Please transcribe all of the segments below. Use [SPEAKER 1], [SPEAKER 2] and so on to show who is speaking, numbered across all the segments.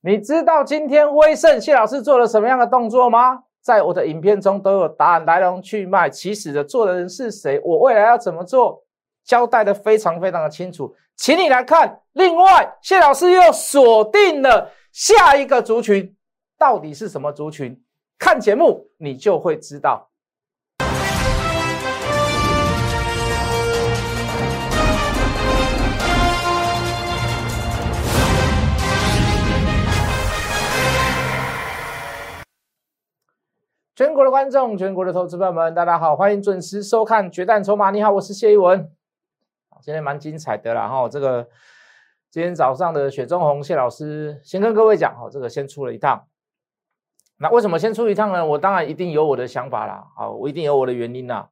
[SPEAKER 1] 你知道今天威盛谢老师做了什么样的动作吗？在我的影片中都有答案，来龙去脉，起始的做的人是谁，我未来要怎么做，交代的非常非常的清楚，请你来看。另外，谢老师又锁定了下一个族群，到底是什么族群？看节目你就会知道。全国的观众，全国的投资朋友们，大家好，欢迎准时收看《决战筹码》。你好，我是谢一文。今天蛮精彩的啦，哈，这个今天早上的雪中红谢老师先跟各位讲，哈，这个先出了一趟。那为什么先出一趟呢？我当然一定有我的想法啦，啊，我一定有我的原因啦。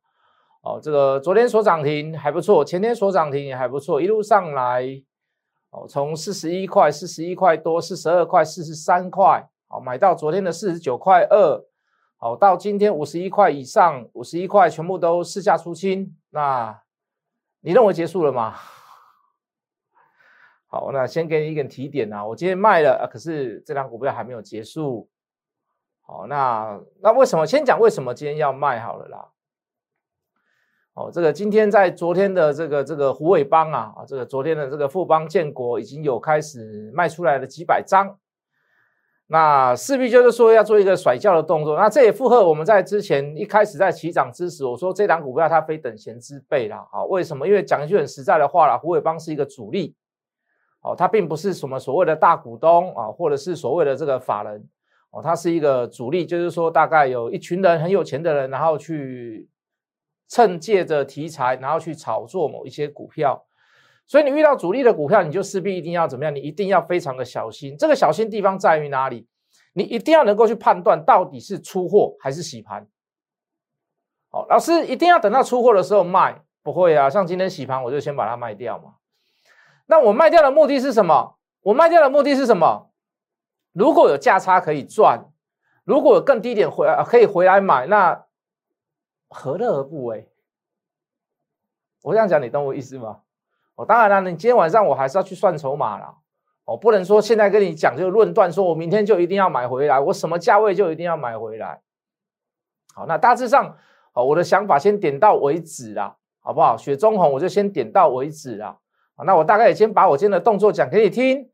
[SPEAKER 1] 哦，这个昨天所涨停还不错，前天所涨停也还不错，一路上来，哦，从四十一块、四十一块多、四十二块、四十三块，好，买到昨天的四十九块二。好，到今天五十一块以上，五十一块全部都市价出清。那你认为结束了吗？好，那先给你一点提点啊，我今天卖了，可是这张股票还没有结束。好，那那为什么？先讲为什么今天要卖好了啦。哦，这个今天在昨天的这个这个虎尾帮啊，啊，这个昨天的这个富邦建国已经有开始卖出来了几百张。那势必就是说要做一个甩轿的动作，那这也符合我们在之前一开始在起涨之时，我说这档股票它非等闲之辈啦。好，为什么？因为讲一句很实在的话啦，胡伟邦是一个主力，哦，他并不是什么所谓的大股东啊，或者是所谓的这个法人，哦，他是一个主力，就是说大概有一群人很有钱的人，然后去趁借着题材，然后去炒作某一些股票。所以你遇到主力的股票，你就势必一定要怎么样？你一定要非常的小心。这个小心地方在于哪里？你一定要能够去判断到底是出货还是洗盘。好，老师一定要等到出货的时候卖，不会啊。像今天洗盘，我就先把它卖掉嘛。那我卖掉的目的是什么？我卖掉的目的是什么？如果有价差可以赚，如果有更低点回可以回来买，那何乐而不为？我这样讲，你懂我意思吗？哦，当然了，你今天晚上我还是要去算筹码了。哦，不能说现在跟你讲就论断，说我明天就一定要买回来，我什么价位就一定要买回来。好，那大致上，哦，我的想法先点到为止啦，好不好？雪中红我就先点到为止啦。好，那我大概也先把我今天的动作讲给你听。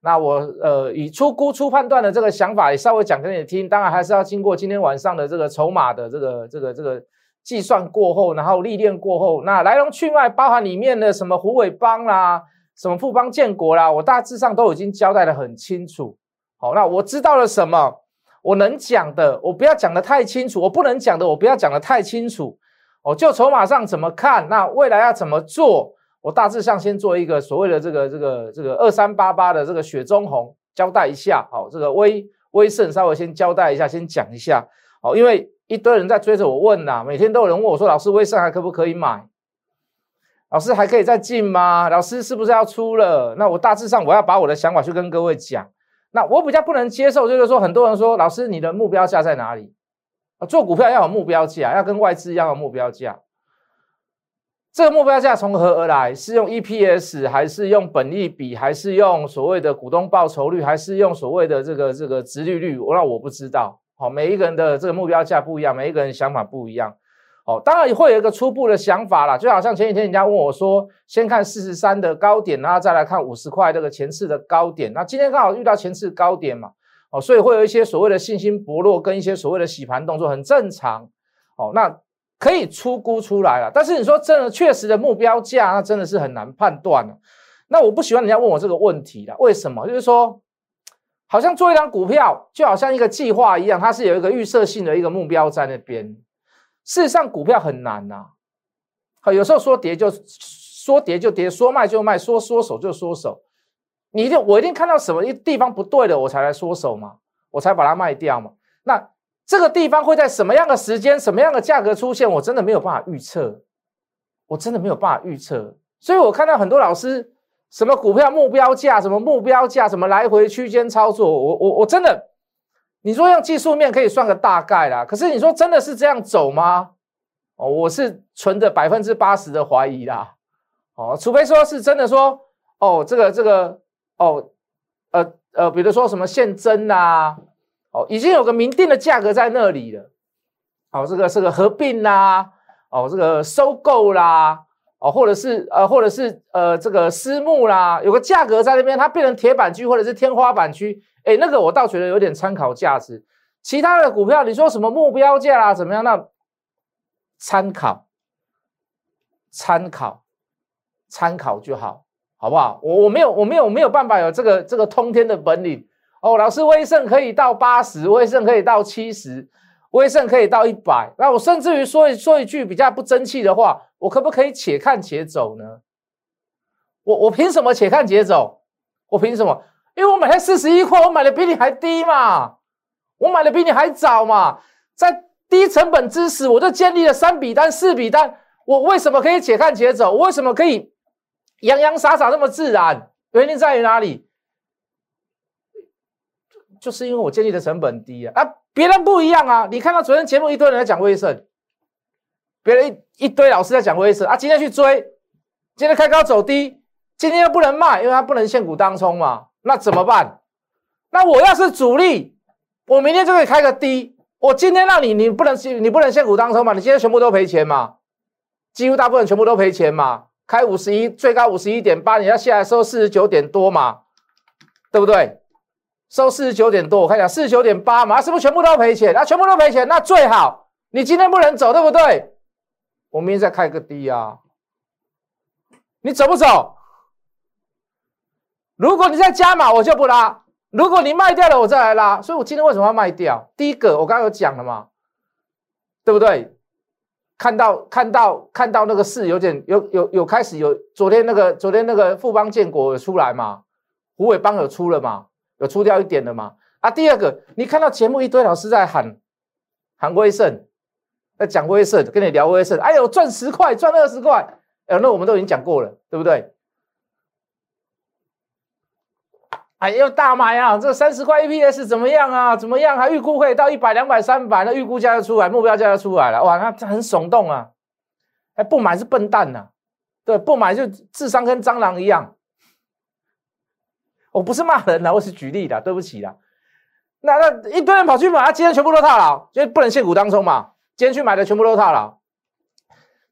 [SPEAKER 1] 那我呃以出估出判断的这个想法也稍微讲给你听。当然还是要经过今天晚上的这个筹码的这个这个这个。计算过后，然后历练过后，那来龙去脉包含里面的什么虎尾帮啦，什么富邦建国啦，我大致上都已经交代的很清楚。好，那我知道了什么，我能讲的，我不要讲的太清楚；我不能讲的，我不要讲的太清楚。哦，就筹码上怎么看，那未来要怎么做，我大致上先做一个所谓的这个这个这个二三八八的这个雪中红交代一下。好，这个威威盛稍微先交代一下，先讲一下。好，因为。一堆人在追着我问呐，每天都有人问我说：“老师，威盛还可不可以买？老师还可以再进吗？老师是不是要出了？”那我大致上我要把我的想法去跟各位讲。那我比较不能接受，就是说很多人说：“老师，你的目标价在哪里？”，做股票要有目标价，要跟外资一样的目标价。这个目标价从何而来？是用 EPS 还是用本利比，还是用所谓的股东报酬率，还是用所谓的这个这个殖利率？我那我不知道。好，每一个人的这个目标价不一样，每一个人想法不一样。哦，当然会有一个初步的想法啦，就好像前几天人家问我说，先看四十三的高点，然后再来看五十块这个前次的高点。那今天刚好遇到前次高点嘛，哦，所以会有一些所谓的信心薄弱，跟一些所谓的洗盘动作很正常。哦，那可以出估出来了，但是你说真的确实的目标价，那真的是很难判断了。那我不喜欢人家问我这个问题了，为什么？就是说。好像做一张股票，就好像一个计划一样，它是有一个预设性的一个目标在那边。事实上，股票很难呐。好，有时候说跌就说跌就跌，说卖就卖，说缩手就缩手。你一定我一定看到什么一地方不对的，我才来缩手嘛，我才把它卖掉嘛。那这个地方会在什么样的时间、什么样的价格出现，我真的没有办法预测，我真的没有办法预测。所以我看到很多老师。什么股票目标价？什么目标价？什么来回区间操作？我我我真的，你说用技术面可以算个大概啦。可是你说真的是这样走吗？哦，我是存着百分之八十的怀疑啦。哦，除非说是真的说，哦，这个这个，哦，呃，呃，比如说什么现增啊，哦，已经有个明定的价格在那里了，哦，这个是个合并啦，哦，这个收购啦，哦，或者是呃，或者是呃，这个私募啦，有个价格在那边，它变成铁板区或者是天花板区，哎，那个我倒觉得有点参考价值。其他的股票，你说什么目标价啊，怎么样？那参考，参考，参考就好，好不好？我我没有，我没有，没有办法有这个这个通天的本领哦。老师，威盛可以到八十，威盛可以到七十，威盛可以到一百。那我甚至于说一说一句比较不争气的话，我可不可以且看且走呢？我我凭什么且看且走？我凭什么？因为我买才四十一块，我买的比你还低嘛。我买的比你还早嘛，在低成本之时，我就建立了三笔单、四笔单。我为什么可以且看且走？我为什么可以洋洋洒洒那么自然？原因在于哪里？就是因为我建立的成本低啊！啊，别人不一样啊！你看到昨天节目一堆人在讲威盛，别人一堆老师在讲威盛啊，今天去追，今天开高走低，今天又不能卖，因为它不能现股当冲嘛，那怎么办？那我要是主力。我明天就可以开个低，我今天让你，你不能你不能现股当冲嘛？你今天全部都赔钱嘛？几乎大部分全部都赔钱嘛？开五十一，最高五十一点八，你要下来收四十九点多嘛？对不对？收四十九点多，我看一下四十九点八嘛，是不是全部都赔钱？那全部都赔钱，那最好你今天不能走，对不对？我明天再开个低啊，你走不走？如果你再加码，我就不拉。如果你卖掉了，我再来拉。所以我今天为什么要卖掉？第一个，我刚刚有讲了嘛，对不对？看到看到看到那个市有点有有有开始有昨天那个昨天那个富邦建国有出来嘛，胡伟邦有出了嘛，有出掉一点的嘛。啊，第二个，你看到节目一堆老师在喊喊威盛，在讲威盛，跟你聊威盛，哎呦赚十块赚二十块，哎，那我们都已经讲过了，对不对？哎，呦大买啊！这三十块 EPS 怎么样啊？怎么样？还预估可以到一百、两百、三百，那预估价就出来，目标价就出来了。哇，那很耸动啊！哎，不买是笨蛋呐，对，不买就智商跟蟑螂一样。我不是骂人的，我是举例的，对不起啦。那那一堆人跑去买，啊今天全部都套牢，因为不能现股当中嘛。今天去买的全部都套牢。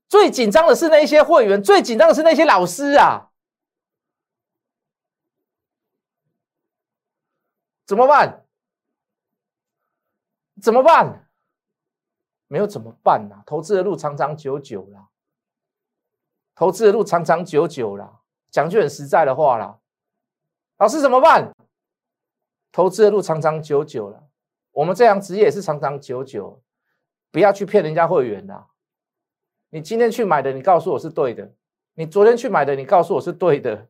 [SPEAKER 1] 最紧张的是那些会员，最紧张的是那些老师啊。怎么办？怎么办？没有怎么办呐？投资的路长长久久啦，投资的路长长久久啦。讲句很实在的话啦，老师怎么办？投资的路长长久久了，我们这样职业也是长长久久，不要去骗人家会员啦。你今天去买的，你告诉我是对的；你昨天去买的，你告诉我是对的。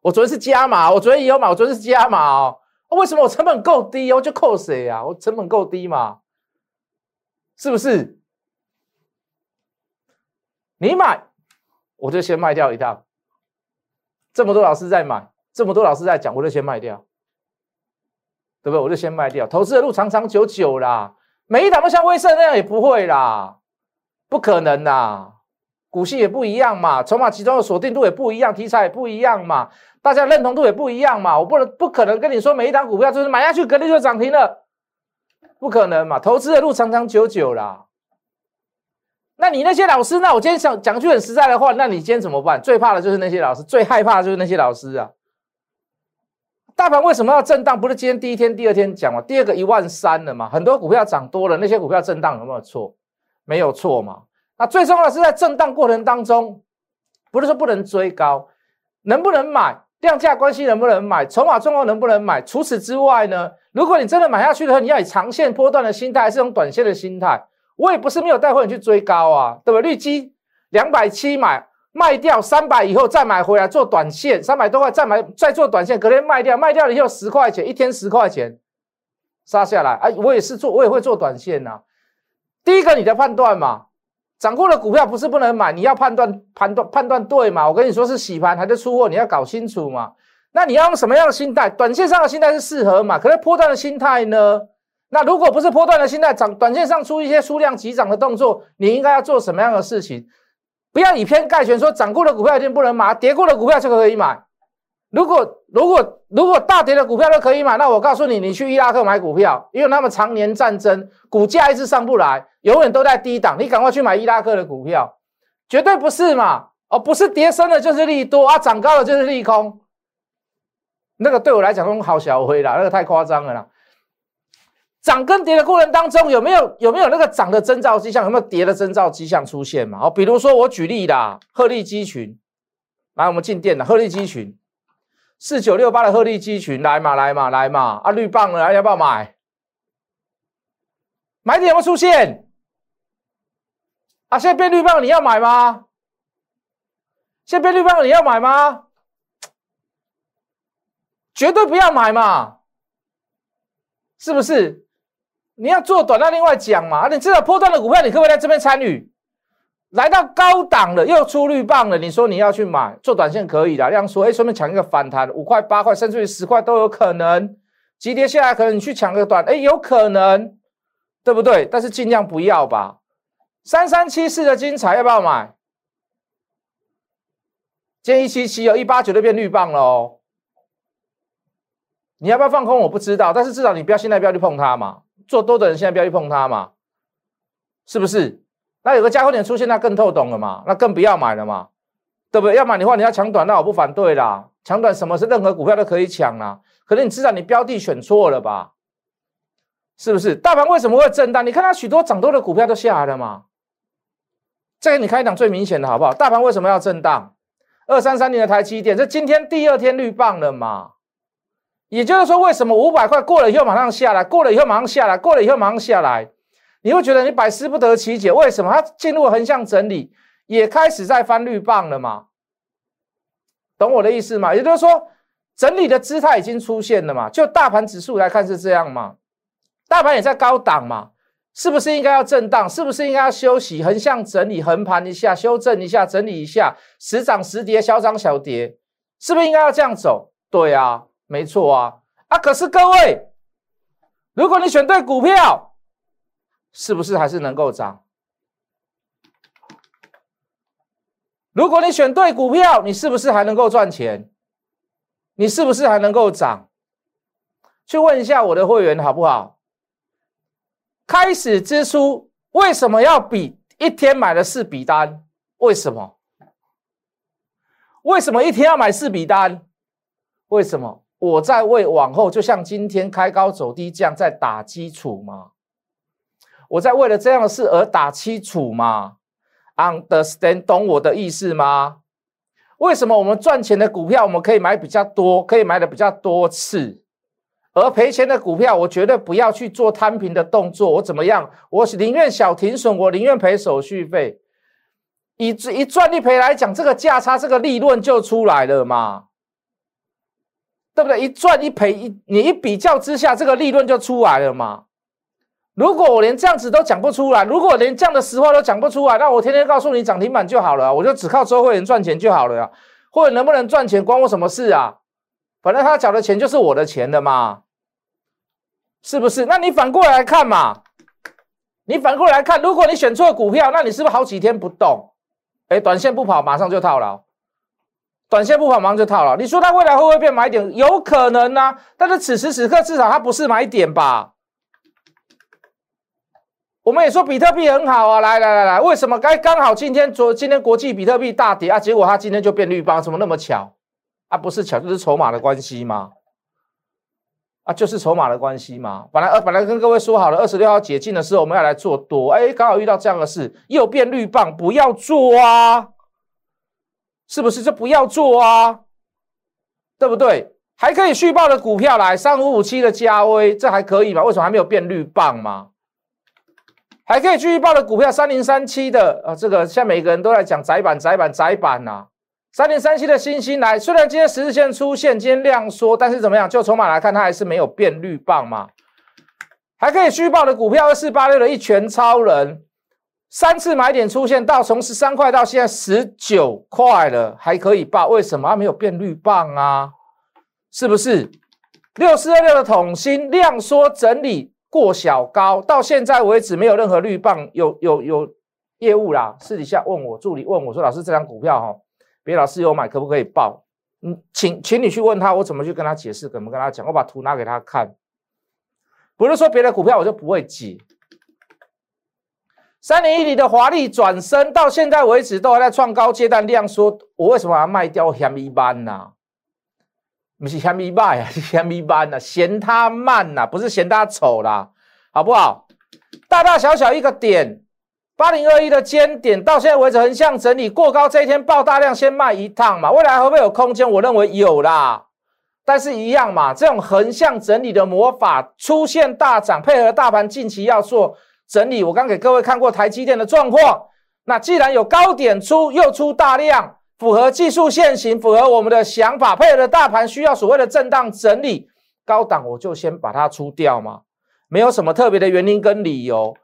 [SPEAKER 1] 我昨天是加码，我昨天也有买，我昨天是加码哦。为什么我成本够低哦就扣谁呀？我成本够低嘛？是不是？你买，我就先卖掉一趟。这么多老师在买，这么多老师在讲，我就先卖掉，对不对？我就先卖掉。投资的路长长久久啦，每一档都像威盛那样也不会啦，不可能啦。股息也不一样嘛，筹码集中的锁定度也不一样，题材也不一样嘛。大家认同度也不一样嘛，我不能不可能跟你说每一档股票就是买下去隔天就涨停了，不可能嘛，投资的路长长久久啦。那你那些老师，那我今天想讲句很实在的话，那你今天怎么办？最怕的就是那些老师，最害怕的就是那些老师啊。大盘为什么要震荡？不是今天第一天、第二天讲嘛，第二个一万三了嘛，很多股票涨多了，那些股票震荡有没有错？没有错嘛。那最重要的是在震荡过程当中，不是说不能追高，能不能买？量价关系能不能买？筹码状况能不能买？除此之外呢？如果你真的买下去的话，你要以长线波段的心态，还是用短线的心态？我也不是没有带货你去追高啊，对吧？绿基两百七买卖掉三百以后再买回来做短线，三百多块再买再做短线，隔天卖掉，卖掉了以后十块钱一天十块钱杀下来，哎，我也是做，我也会做短线呐。第一个你的判断嘛。涨过的股票不是不能买，你要判断判断判断对嘛？我跟你说是洗盘还是出货，你要搞清楚嘛。那你要用什么样的心态？短线上的心态是适合嘛？可是波段的心态呢？那如果不是波段的心态，涨短线上出一些数量急涨的动作，你应该要做什么样的事情？不要以偏概全，说涨过的股票一定不能买，跌过的股票就可以买。如果如果如果大跌的股票都可以买，那我告诉你，你去伊拉克买股票，因为他们常年战争，股价一直上不来，永远都在低档，你赶快去买伊拉克的股票，绝对不是嘛？哦，不是跌升的就是利多啊，涨高了就是利空，那个对我来讲都好小灰啦，那个太夸张了啦。涨跟跌的过程当中，有没有有没有那个涨的征兆迹象？有没有跌的征兆迹象出现嘛？好，比如说我举例啦，鹤立鸡群，来我们进店了，鹤立鸡群，四九六八的鹤立鸡群，来嘛来嘛来嘛，啊绿棒了，要不要买？买点有没有出现？啊，现在变绿棒，你要买吗？现在变绿棒，你要买吗？绝对不要买嘛，是不是？你要做短，那另外讲嘛。你知道破断的股票，你可不可以在这边参与？来到高档了，又出绿棒了，你说你要去买做短线可以的。这样说，哎，顺便抢一个反弹，五块、八块，甚至于十块都有可能。急跌下来，可能你去抢个短，哎，有可能，对不对？但是尽量不要吧。三三七四的精彩要不要买？今天一七七哦，一八九就变绿棒了哦。你要不要放空？我不知道，但是至少你不要现在不要去碰它嘛。做多的人现在不要去碰它嘛，是不是？那有个加厚点出现，那更透懂了嘛，那更不要买了嘛，对不对？要买的话，你要抢短，那我不反对啦。抢短什么是任何股票都可以抢啦，可能你至少你标的选错了吧？是不是？大盘为什么会震荡？你看它许多涨多的股票都下来了嘛。再给你看一档最明显的好不好？大盘为什么要震荡？二三三年的台积电，这今天第二天绿棒了嘛？也就是说，为什么五百块过了以后马上下来，过了以后马上下来，过了以后马上下来，你会觉得你百思不得其解？为什么它进入横向整理，也开始在翻绿棒了嘛？懂我的意思吗？也就是说，整理的姿态已经出现了嘛？就大盘指数来看是这样嘛？大盘也在高档嘛？是不是应该要震荡？是不是应该要休息？横向整理，横盘一下，修正一下，整理一下，时涨时跌，小涨小跌，是不是应该要这样走？对啊。没错啊，啊，可是各位，如果你选对股票，是不是还是能够涨？如果你选对股票，你是不是还能够赚钱？你是不是还能够涨？去问一下我的会员好不好？开始之初为什么要比一天买了四笔单？为什么？为什么一天要买四笔单？为什么？我在为往后，就像今天开高走低这样在打基础吗？我在为了这样的事而打基础吗？Understand，懂我的意思吗？为什么我们赚钱的股票我们可以买比较多，可以买的比较多次，而赔钱的股票我绝对不要去做摊平的动作。我怎么样？我宁愿小停损，我宁愿赔手续费。以一赚一赔来讲，这个价差，这个利润就出来了嘛。对不对？一赚一赔一，你一比较之下，这个利润就出来了嘛。如果我连这样子都讲不出来，如果连这样的实话都讲不出来，那我天天告诉你涨停板就好了，我就只靠周会员赚钱就好了呀。或者能不能赚钱关我什么事啊？反正他缴的钱就是我的钱的嘛，是不是？那你反过来看嘛，你反过来看，如果你选错股票，那你是不是好几天不动？哎，短线不跑，马上就套牢。短线不跑，马上就套了。你说它未来会不会变买点？有可能啊，但是此时此刻至少它不是买点吧？我们也说比特币很好啊，来来来来，为什么该刚好今天昨今天国际比特币大跌啊？结果它今天就变绿棒，怎么那么巧？啊，不是巧，就是筹码的关系吗？啊，就是筹码的关系吗？本来呃本来跟各位说好了，二十六号解禁的时候我们要来做多，哎，刚好遇到这样的事，又变绿棒，不要做啊！是不是就不要做啊？对不对？还可以续报的股票来三五五七的加威，这还可以吗？为什么还没有变绿棒吗？还可以继续报的股票三零三七的啊，这个现在每个人都在讲窄板、窄板、窄板呐。三零三七的星星来，虽然今天十字线出现，今天量缩，但是怎么样？就筹码来看，它还是没有变绿棒嘛。还可以续报的股票二四八六的一拳超人。三次买点出现到从十三块到现在十九块了，还可以报？为什么它没有变绿棒啊？是不是？六四二六的桶芯量缩整理过小高，到现在为止没有任何绿棒，有有有业务啦。私底下问我助理问我说：“老师，这张股票哈，别老师有买可不可以报？”嗯，请请你去问他，我怎么去跟他解释，怎么跟他讲？我把图拿给他看，不是说别的股票我就不会解。三年一里的华丽转身，到现在为止都还在创高阶段量缩，我为什么要卖掉嫌一班呢？不是嫌一般啊，是嫌一般呐，嫌它慢呐，不是嫌它丑啦，好不好？大大小小一个点，八零二一的尖点，到现在为止横向整理过高，这一天爆大量，先卖一趟嘛。未来会不会有空间？我认为有啦，但是一样嘛，这种横向整理的魔法出现大涨，配合大盘近期要做。整理，我刚给各位看过台积电的状况。那既然有高点出，又出大量，符合技术线型，符合我们的想法，配合的大盘需要所谓的震荡整理，高档我就先把它出掉嘛，没有什么特别的原因跟理由，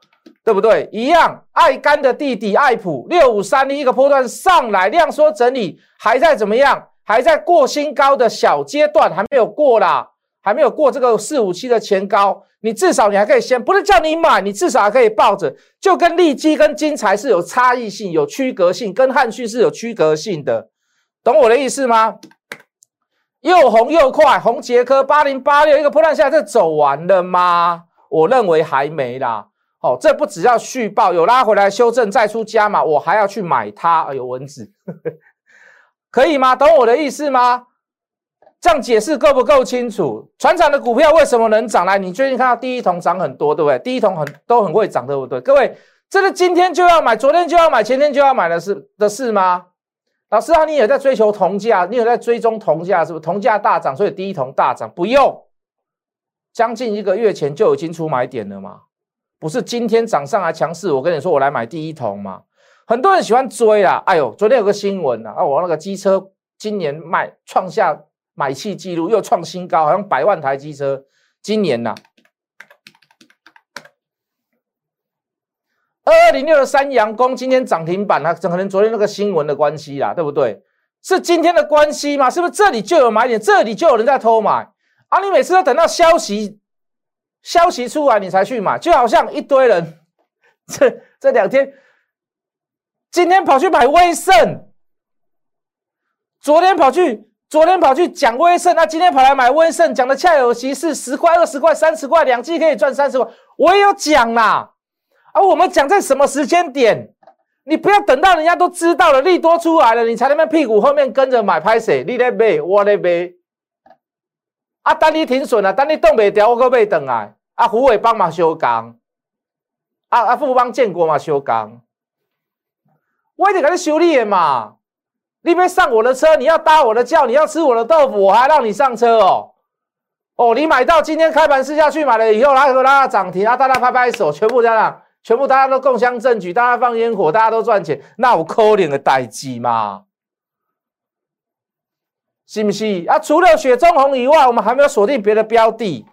[SPEAKER 1] 对不对？一样，爱干的弟弟爱普六五三的一个波段上来量缩整理，还在怎么样？还在过新高的小阶段，还没有过啦，还没有过这个四五七的前高。你至少你还可以先，不是叫你买，你至少还可以抱着，就跟利基跟金财是有差异性、有区隔性，跟汉讯是有区隔性的，懂我的意思吗？又红又快，红杰科八零八六一个破烂下来，这走完了吗？我认为还没啦。哦，这不只要续报，有拉回来修正再出加码，我还要去买它。哎呦，蚊子，可以吗？懂我的意思吗？这样解释够不够清楚？船厂的股票为什么能涨来？你最近看到第一桶涨很多，对不对？第一桶很都很会涨，对不对？各位，这是今天就要买，昨天就要买，前天就要买的事的事吗？老师啊，你也在追求铜价，你有在追踪铜价，是不是？铜价大涨，所以第一桶大涨，不用，将近一个月前就已经出买点了嘛？不是今天涨上来强势，我跟你说，我来买第一桶嘛？很多人喜欢追啦，哎呦，昨天有个新闻啊，啊，我那个机车今年卖创下。买气记录又创新高，好像百万台机车。今年呐，二二零六的三阳工今天涨停板，它可能昨天那个新闻的关系啦，对不对？是今天的关系吗？是不是这里就有买点，这里就有人在偷买？啊，你每次都等到消息消息出来你才去买，就好像一堆人这这两天，今天跑去买威盛，昨天跑去。昨天跑去讲威盛，那今天跑来买威盛，讲的恰有其事，十块、二十块、三十块，两季可以赚三十块。我也有讲啦，而我们讲在什么时间点？你不要等到人家都知道了，利多出来了，你才那边屁股后面跟着买，拍谁？你来买，我来买。啊，等你停损了，等你动不掉，我可被等来。啊，胡伟帮忙修钢，啊啊，富邦建国嘛修钢，我一直给你修理的嘛。你别上我的车，你要搭我的轿，你要吃我的豆腐，我还让你上车哦。哦，你买到今天开盘试下去买了以后，拉和拉涨停，啊，大家拍拍手，全部这样，全部大家都共襄盛举，大家放烟火，大家都赚钱，那我扣脸的代机吗？是不是啊？除了雪中红以外，我们还没有锁定别的标的。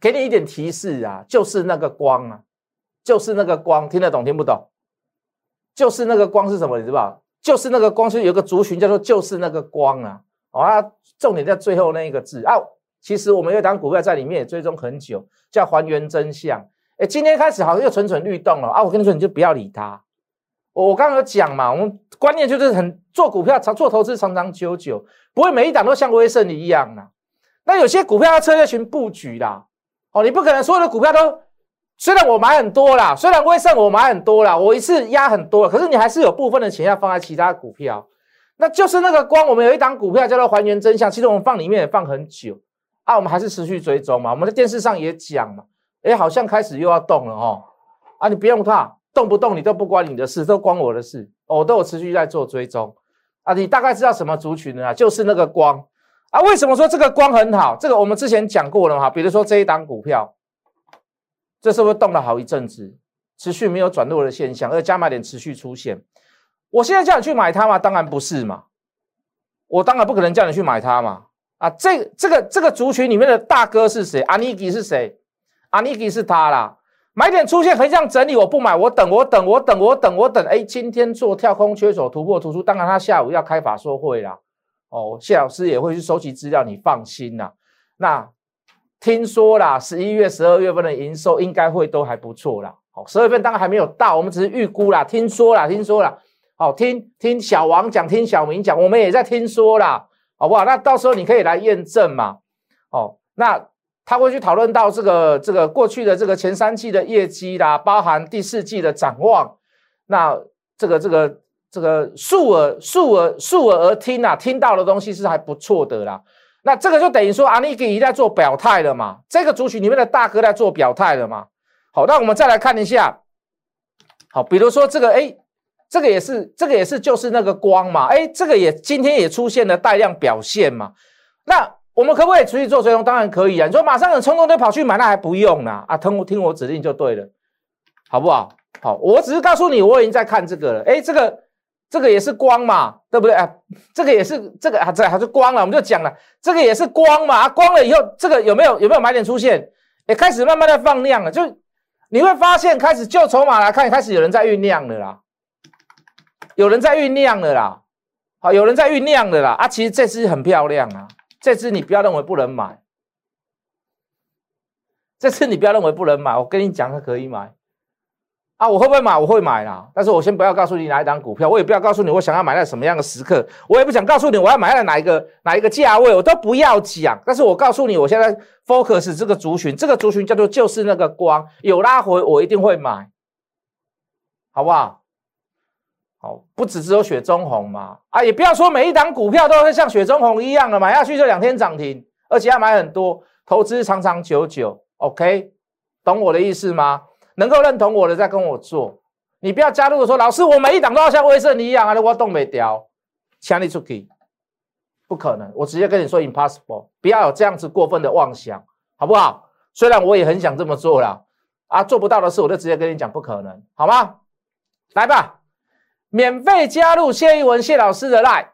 [SPEAKER 1] 给你一点提示啊，就是那个光啊，就是那个光，听得懂听不懂？就是那个光是什么？你知道？就是那个光，是有个族群叫做“就是那个光”啊，啊，重点在最后那一个字啊。其实我们有一档股票在里面也追踪很久，叫还原真相。哎，今天开始好像又蠢蠢欲动了啊！我跟你说，你就不要理他。我我刚刚有讲嘛，我们观念就是很做股票长做投资长长久久，不会每一档都像威盛一样啊。那有些股票要策略群布局啦，哦，你不可能所有的股票都。虽然我买很多啦，虽然威盛我买很多啦，我一次压很多，可是你还是有部分的钱要放在其他股票，那就是那个光。我们有一档股票叫做还原真相，其实我们放里面也放很久啊，我们还是持续追踪嘛。我们在电视上也讲嘛，哎，好像开始又要动了哦。啊，你不用怕，动不动你都不关你的事，都关我的事，我都有持续在做追踪啊。你大概知道什么族群啊？就是那个光啊。为什么说这个光很好？这个我们之前讲过了嘛，比如说这一档股票。这是不是动了好一阵子，持续没有转弱的现象，而加码点持续出现？我现在叫你去买它吗？当然不是嘛，我当然不可能叫你去买它嘛。啊，这这个这个族群里面的大哥是谁？阿尼基是谁？阿尼基是他啦。买点出现横向整理，我不买，我等，我等，我等，我等，我等。哎，今天做跳空缺手突破突出，当然他下午要开法说会啦。哦，谢老师也会去收集资料，你放心啦。那。听说啦，十一月、十二月份的营收应该会都还不错啦。好，十二月份当然还没有到，我们只是预估啦。听说啦，听说啦。好，听听小王讲，听小明讲，我们也在听说啦，好不好？那到时候你可以来验证嘛。哦，那他会去讨论到这个这个过去的这个前三季的业绩啦，包含第四季的展望。那这个这个这个竖耳竖耳竖耳而听啊，听到的东西是还不错的啦。那这个就等于说阿尼基在做表态了嘛？这个族群里面的大哥在做表态了嘛？好，那我们再来看一下。好，比如说这个，哎，这个也是，这个也是，就是那个光嘛，哎，这个也今天也出现了带量表现嘛。那我们可不可以出去做追踪？当然可以啊。你说马上有冲动就跑去买，那还不用呢啊，听我听我指令就对了，好不好？好，我只是告诉你，我已经在看这个了。哎，这个这个也是光嘛，对不对啊？这个也是这个啊，这还是光了，我们就讲了，这个也是光嘛，啊光了以后，这个有没有有没有买点出现？也开始慢慢的放量了，就。你会发现，开始就筹码来看，开始有人在酝酿了啦，有人在酝酿了啦，好，有人在酝酿了啦啊！其实这只很漂亮啊，这只你不要认为不能买，这次你不要认为不能买，我跟你讲，它可以买。啊，我会不会买？我会买啦，但是我先不要告诉你哪一档股票，我也不要告诉你我想要买在什么样的时刻，我也不想告诉你我要买在哪一个哪一个价位，我都不要讲。但是我告诉你，我现在 focus 这个族群，这个族群叫做就是那个光有拉回，我一定会买，好不好？好，不只只有雪中红嘛，啊，也不要说每一档股票都会像雪中红一样的买下去就两天涨停，而且要买很多，投资长长久久，OK，懂我的意思吗？能够认同我的，再跟我做。你不要加入说，老师，我每一档都要像威盛一样啊，我动没掉，强力出去，不可能。我直接跟你说，impossible，不要有这样子过分的妄想，好不好？虽然我也很想这么做了，啊，做不到的事，我就直接跟你讲，不可能，好吗？来吧，免费加入谢一文谢老师的 line，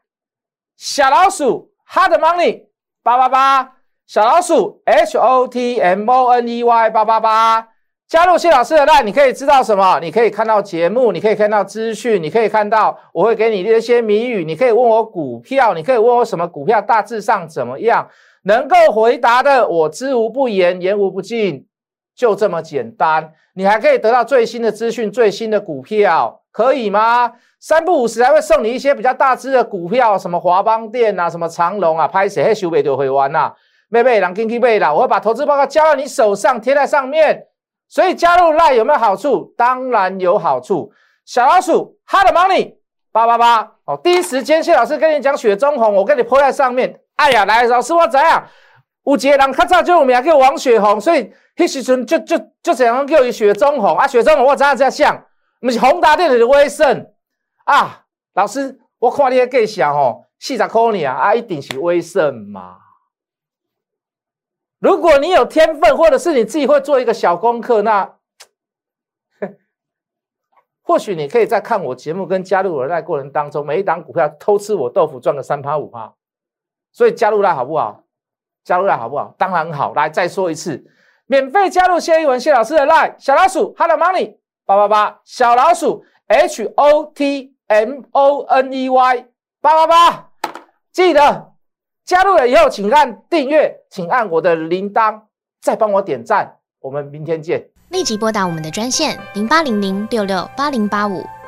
[SPEAKER 1] 小老鼠 hard money 八八八，小老鼠 h o t m o n e y 八八八。加入谢老师的赖你可以知道什么？你可以看到节目，你可以看到资讯，你可以看到我会给你一些谜语，你可以问我股票，你可以问我什么股票大致上怎么样，能够回答的我知无不言，言无不尽，就这么简单。你还可以得到最新的资讯，最新的股票，可以吗？三不五时还会送你一些比较大只的股票，什么华邦电啊，什么长隆啊，拍谁修背就会玩呐，妹妹让 Kinky 背啦，我会把投资报告交到你手上，贴在上面。所以加入赖有没有好处？当然有好处。小老鼠，Hard Money 八八八哦，第一时间谢老师跟你讲雪中红，我跟你铺在上面。哎呀，来老师我怎样？有几个人较早就有名叫王雪红，所以迄时阵就就就怎样叫伊雪中红啊。雪中红我怎样这样像？不是宏达电的威盛啊？老师，我看你个计小吼，四十块呢啊，一定是威盛嘛。如果你有天分，或者是你自己会做一个小功课，那 或许你可以在看我节目跟加入我的过程当中，每一档股票偷吃我豆腐赚个三趴五趴，所以加入来好不好？加入来好不好？当然好，来再说一次，免费加入谢一文谢老师的 line 小老鼠 Hello Money 八八八小老鼠 H O T M O N E Y 八八八，记得。加入了以后，请按订阅，请按我的铃铛，再帮我点赞。我们明天见。
[SPEAKER 2] 立即拨打我们的专线零八零零六六八零八五